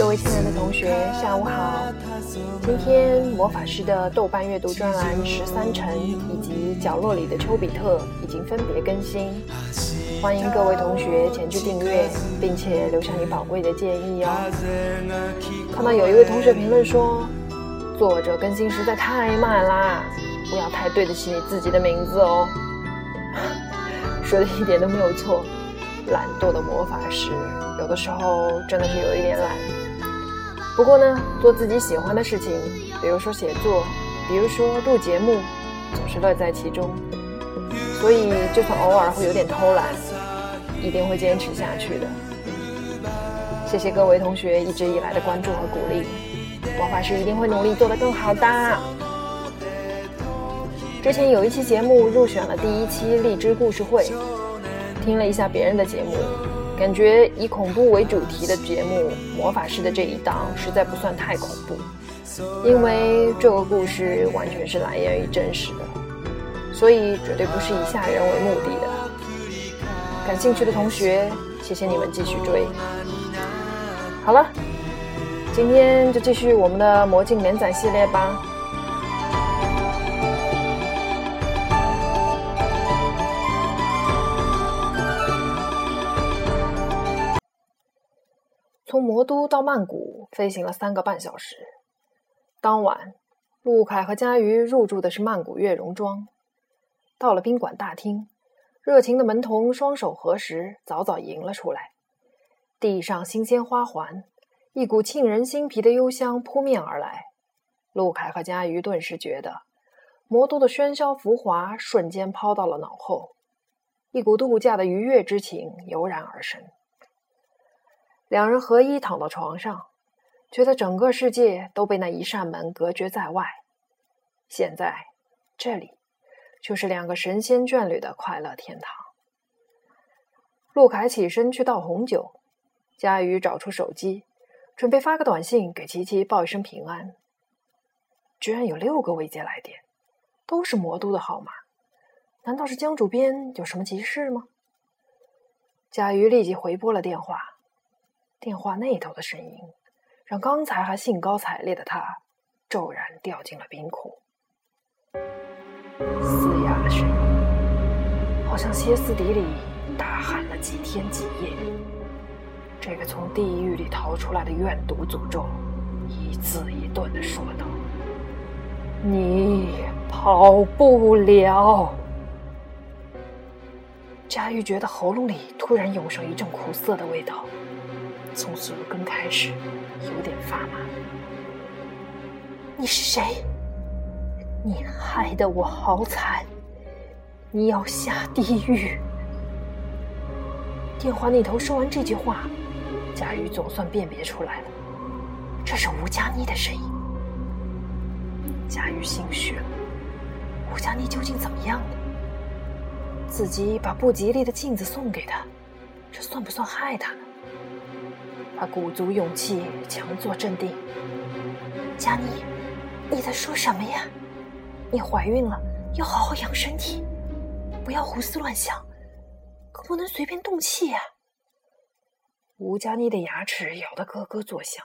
各位亲爱的同学，下午好。今天魔法师的豆瓣阅读专栏十三城以及角落里的丘比特已经分别更新，欢迎各位同学前去订阅，并且留下你宝贵的建议哦。看到有一位同学评论说，作者更新实在太慢啦，不要太对得起你自己的名字哦。说的一点都没有错，懒惰的魔法师有的时候真的是有一点懒。不过呢，做自己喜欢的事情，比如说写作，比如说录节目，总是乐在其中。所以，就算偶尔会有点偷懒，一定会坚持下去的。谢谢各位同学一直以来的关注和鼓励，魔法师一定会努力做得更好的。之前有一期节目入选了第一期荔枝故事会，听了一下别人的节目，感觉以恐怖为主题的节目，魔法师的这一档实在不算太恐怖，因为这个故事完全是来源于真实的，所以绝对不是以吓人为目的的。感兴趣的同学，谢谢你们继续追。好了，今天就继续我们的魔镜连载系列吧。从魔都到曼谷飞行了三个半小时。当晚，陆凯和佳瑜入住的是曼谷悦榕庄。到了宾馆大厅，热情的门童双手合十，早早迎了出来。地上新鲜花环，一股沁人心脾的幽香扑面而来。陆凯和佳瑜顿时觉得，魔都的喧嚣浮华瞬间抛到了脑后，一股度假的愉悦之情油然而生。两人合一躺到床上，觉得整个世界都被那一扇门隔绝在外。现在，这里就是两个神仙眷侣的快乐天堂。陆凯起身去倒红酒，佳瑜找出手机，准备发个短信给琪琪报一声平安。居然有六个未接来电，都是魔都的号码，难道是江主编有什么急事吗？佳瑜立即回拨了电话。电话那头的声音，让刚才还兴高采烈的他，骤然掉进了冰窟。嘶哑的声音，好像歇斯底里大喊了几天几夜。这个从地狱里逃出来的怨毒诅咒，一字一顿的说道：“你跑不了。”佳玉觉得喉咙里突然涌上一阵苦涩的味道。从耳根开始，有点发麻。你是谁？你害得我好惨！你要下地狱！电话那头说完这句话，佳玉总算辨别出来了，这是吴佳妮的声音。佳玉心虚了，吴佳妮究竟怎么样了？自己把不吉利的镜子送给他，这算不算害他呢？他鼓足勇气，强作镇定。佳妮，你在说什么呀？你怀孕了，要好好养身体，不要胡思乱想，可不能随便动气呀。吴佳妮的牙齿咬得咯咯作响，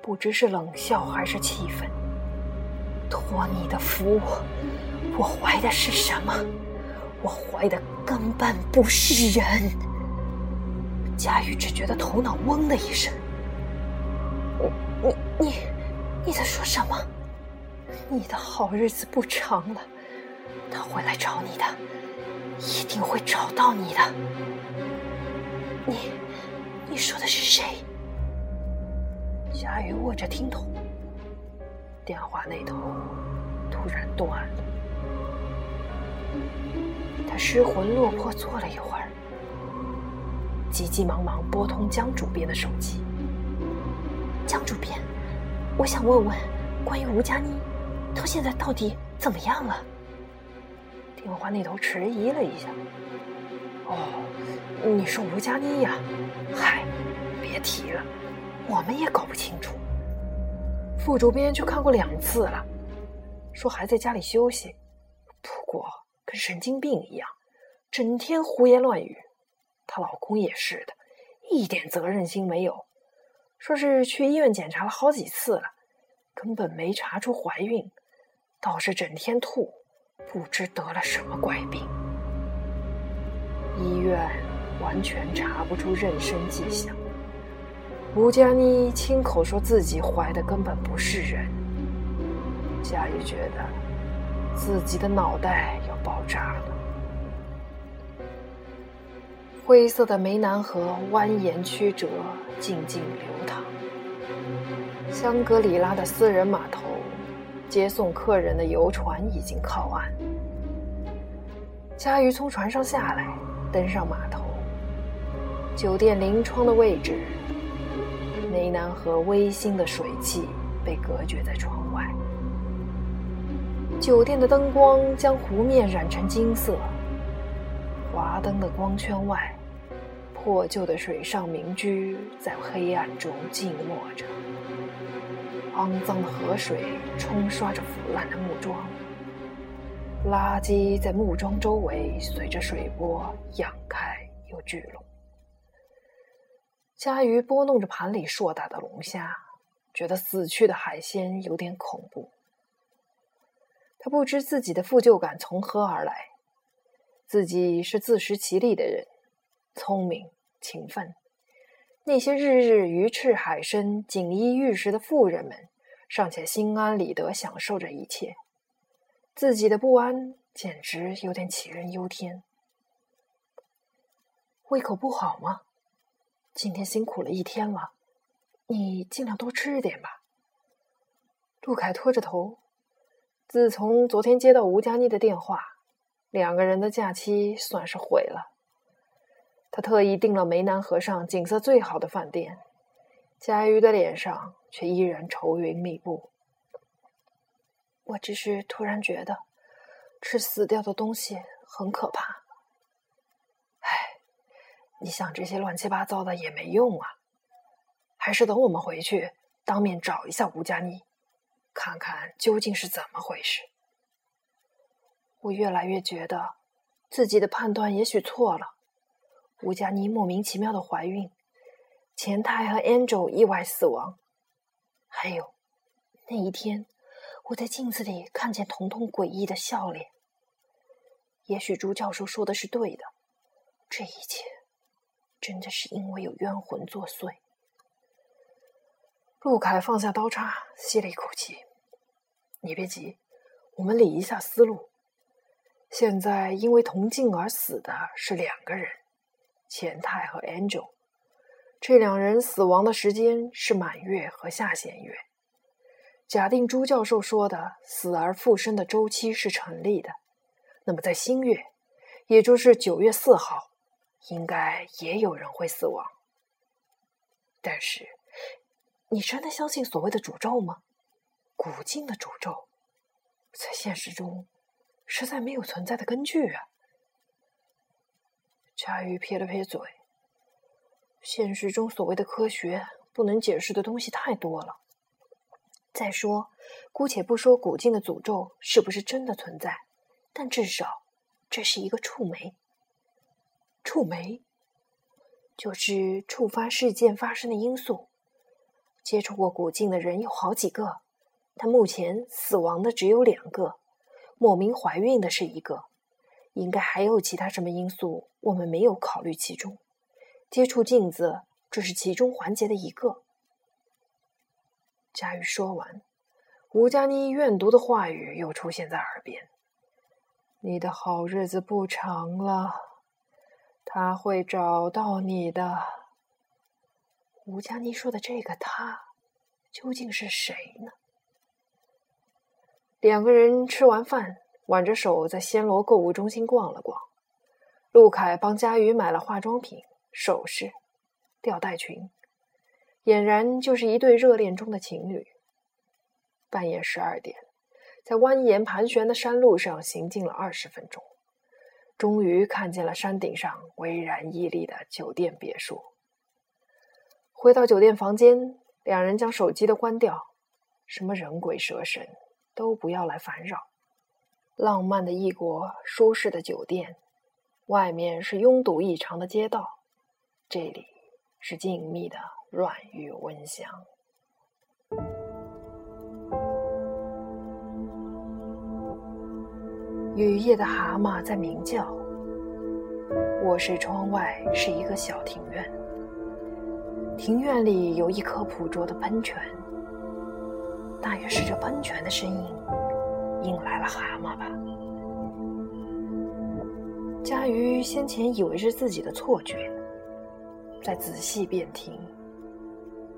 不知是冷笑还是气愤。托你的福，我怀的是什么？我怀的根本不是人。佳玉只觉得头脑嗡的一声。你你你在说什么？你的好日子不长了，他会来找你的，一定会找到你的。你你说的是谁？贾玉握着听筒，电话那头突然断了，他失魂落魄坐了一会儿。急急忙忙拨通江主编的手机。江主编，我想问问关于吴佳妮，她现在到底怎么样了？电话那头迟疑了一下。哦，你说吴佳妮呀？嗨，别提了，我们也搞不清楚。副主编去看过两次了，说还在家里休息，不过跟神经病一样，整天胡言乱语。她老公也是的，一点责任心没有，说是去医院检查了好几次了，根本没查出怀孕，倒是整天吐，不知得了什么怪病。医院完全查不出妊娠迹象。吴佳妮亲口说自己怀的根本不是人。佳玉觉得自己的脑袋要爆炸了。灰色的湄南河蜿蜒曲折，静静流淌。香格里拉的私人码头，接送客人的游船已经靠岸。佳瑜从船上下来，登上码头。酒店临窗的位置，湄南河微腥的水汽被隔绝在窗外。酒店的灯光将湖面染成金色。华灯的光圈外，破旧的水上民居在黑暗中静默着。肮脏的河水冲刷着腐烂的木桩，垃圾在木桩周围随着水波扬开又聚拢。佳瑜拨弄着盘里硕大的龙虾，觉得死去的海鲜有点恐怖。他不知自己的负疚感从何而来。自己是自食其力的人，聪明勤奋。那些日日鱼翅海参、锦衣玉食的富人们，尚且心安理得享受着一切，自己的不安简直有点杞人忧天。胃口不好吗？今天辛苦了一天了，你尽量多吃点吧。陆凯拖着头，自从昨天接到吴佳妮的电话。两个人的假期算是毁了。他特意订了湄南河上景色最好的饭店，佳瑜的脸上却依然愁云密布。我只是突然觉得，吃死掉的东西很可怕。唉，你想这些乱七八糟的也没用啊，还是等我们回去当面找一下吴佳妮，看看究竟是怎么回事。我越来越觉得，自己的判断也许错了。吴佳妮莫名其妙的怀孕，前太和 Angel 意外死亡，还有那一天我在镜子里看见彤彤诡异的笑脸。也许朱教授说的是对的，这一切真的是因为有冤魂作祟。陆凯放下刀叉，吸了一口气：“你别急，我们理一下思路。”现在因为同镜而死的是两个人，钱太和 Angel。这两人死亡的时间是满月和下弦月。假定朱教授说的死而复生的周期是成立的，那么在新月，也就是九月四号，应该也有人会死亡。但是，你真的相信所谓的诅咒吗？古今的诅咒，在现实中。实在没有存在的根据啊！佳玉撇了撇嘴。现实中所谓的科学不能解释的东西太多了。再说，姑且不说古镜的诅咒是不是真的存在，但至少这是一个触媒。触媒就是触发事件发生的因素。接触过古镜的人有好几个，但目前死亡的只有两个。莫名怀孕的是一个，应该还有其他什么因素，我们没有考虑其中。接触镜子只是其中环节的一个。佳玉说完，吴佳妮怨毒的话语又出现在耳边：“你的好日子不长了，他会找到你的。”吴佳妮说的这个他，究竟是谁呢？两个人吃完饭，挽着手在暹罗购物中心逛了逛。陆凯帮佳瑜买了化妆品、首饰、吊带裙，俨然就是一对热恋中的情侣。半夜十二点，在蜿蜒盘旋的山路上行进了二十分钟，终于看见了山顶上巍然屹立的酒店别墅。回到酒店房间，两人将手机都关掉，什么人鬼蛇神。都不要来烦扰。浪漫的异国，舒适的酒店，外面是拥堵异常的街道，这里是静谧的软玉温香。雨夜的蛤蟆在鸣叫。卧室窗外是一个小庭院，庭院里有一颗朴拙的喷泉，大约是这喷泉的声音引来了蛤蟆吧。佳瑜先前以为是自己的错觉，再仔细辨听，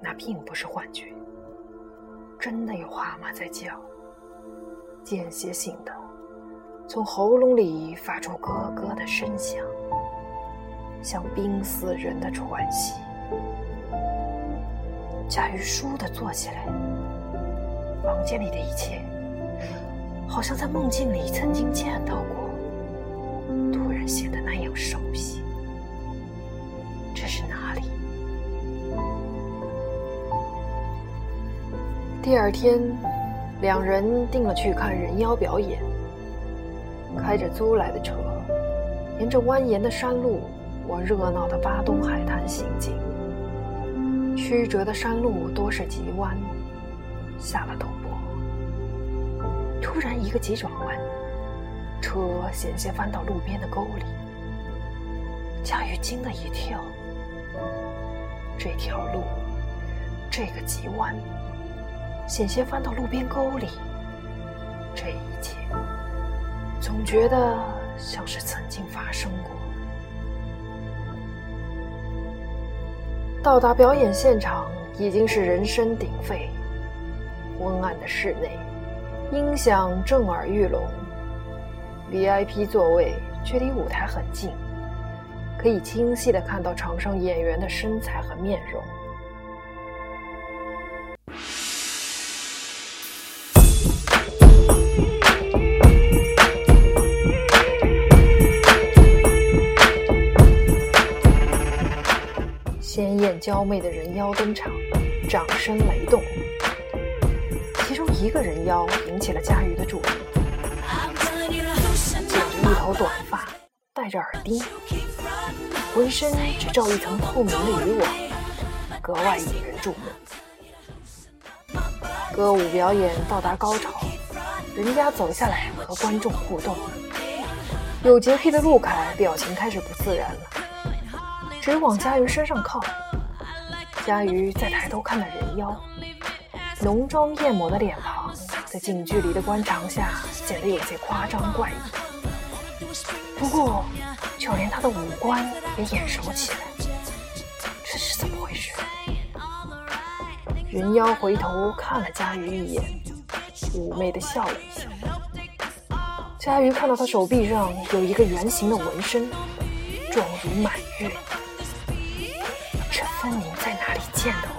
那并不是幻觉，真的有蛤蟆在叫，间歇性的从喉咙里发出咯咯的声响。像濒死人的喘息，佳瑜倏地坐起来。房间里的一切，好像在梦境里曾经见到过，显得那样熟悉。这是哪里？第二天，两人定了去看人妖表演。开着租来的车，沿着蜿蜒的山路。往热闹的巴东海滩行进，曲折的山路多是急弯，下了陡坡，突然一个急转弯，车险些翻到路边的沟里。佳玉惊了一跳，这条路，这个急弯，险些翻到路边沟里，这一切，总觉得像是曾经发生过。到达表演现场已经是人声鼎沸，昏暗的室内，音响震耳欲聋。VIP 座位却离舞台很近，可以清晰的看到场上演员的身材和面容。鲜艳娇媚的人妖登场，掌声雷动。其中一个人妖引起了佳瑜的注意，一头短发，戴着耳钉，浑身只罩一层透明的渔网，格外引人注目。歌舞表演到达高潮，人家走下来和观众互动。有洁癖的陆凯表情开始不自然了。直往佳瑜身上靠，佳瑜再抬头看那人妖，浓妆艳抹的脸庞在近距离的观察下显得有些夸张怪异。不过，就连他的五官也眼熟起来，这是怎么回事？人妖回头看了佳瑜一眼，妩媚的笑了一下。佳瑜看到他手臂上有一个圆形的纹身，状如满月。这分明在哪里见到？